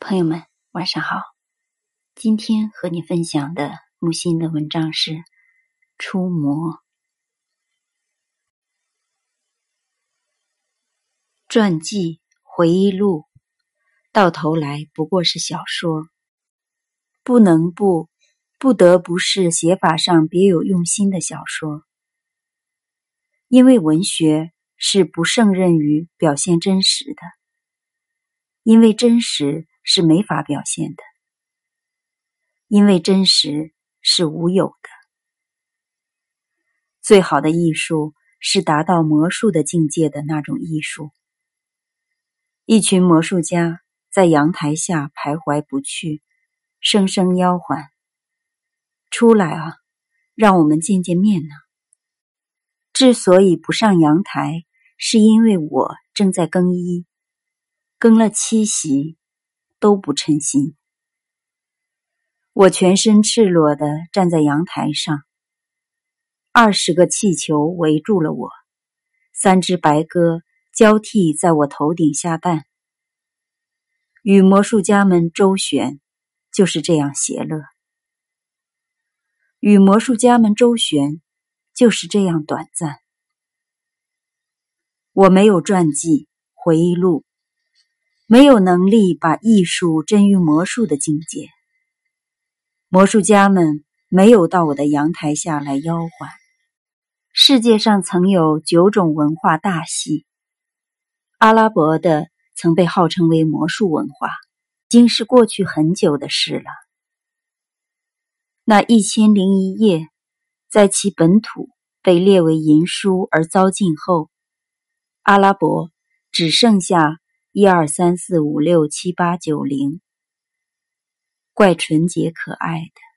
朋友们，晚上好。今天和你分享的木心的文章是《出魔》。传记、回忆录，到头来不过是小说，不能不，不得不是写法上别有用心的小说。因为文学是不胜任于表现真实的，因为真实。是没法表现的，因为真实是无有的。最好的艺术是达到魔术的境界的那种艺术。一群魔术家在阳台下徘徊不去，声声吆唤：“出来啊，让我们见见面呢！”之所以不上阳台，是因为我正在更衣，更了七席。都不称心。我全身赤裸的站在阳台上，二十个气球围住了我，三只白鸽交替在我头顶下蛋。与魔术家们周旋，就是这样邪乐；与魔术家们周旋，就是这样短暂。我没有传记、回忆录。没有能力把艺术臻于魔术的境界，魔术家们没有到我的阳台下来吆唤。世界上曾有九种文化大系，阿拉伯的曾被号称为魔术文化，已经是过去很久的事了。那一千零一夜，在其本土被列为淫书而遭禁后，阿拉伯只剩下。一二三四五六七八九零，怪纯洁可爱的。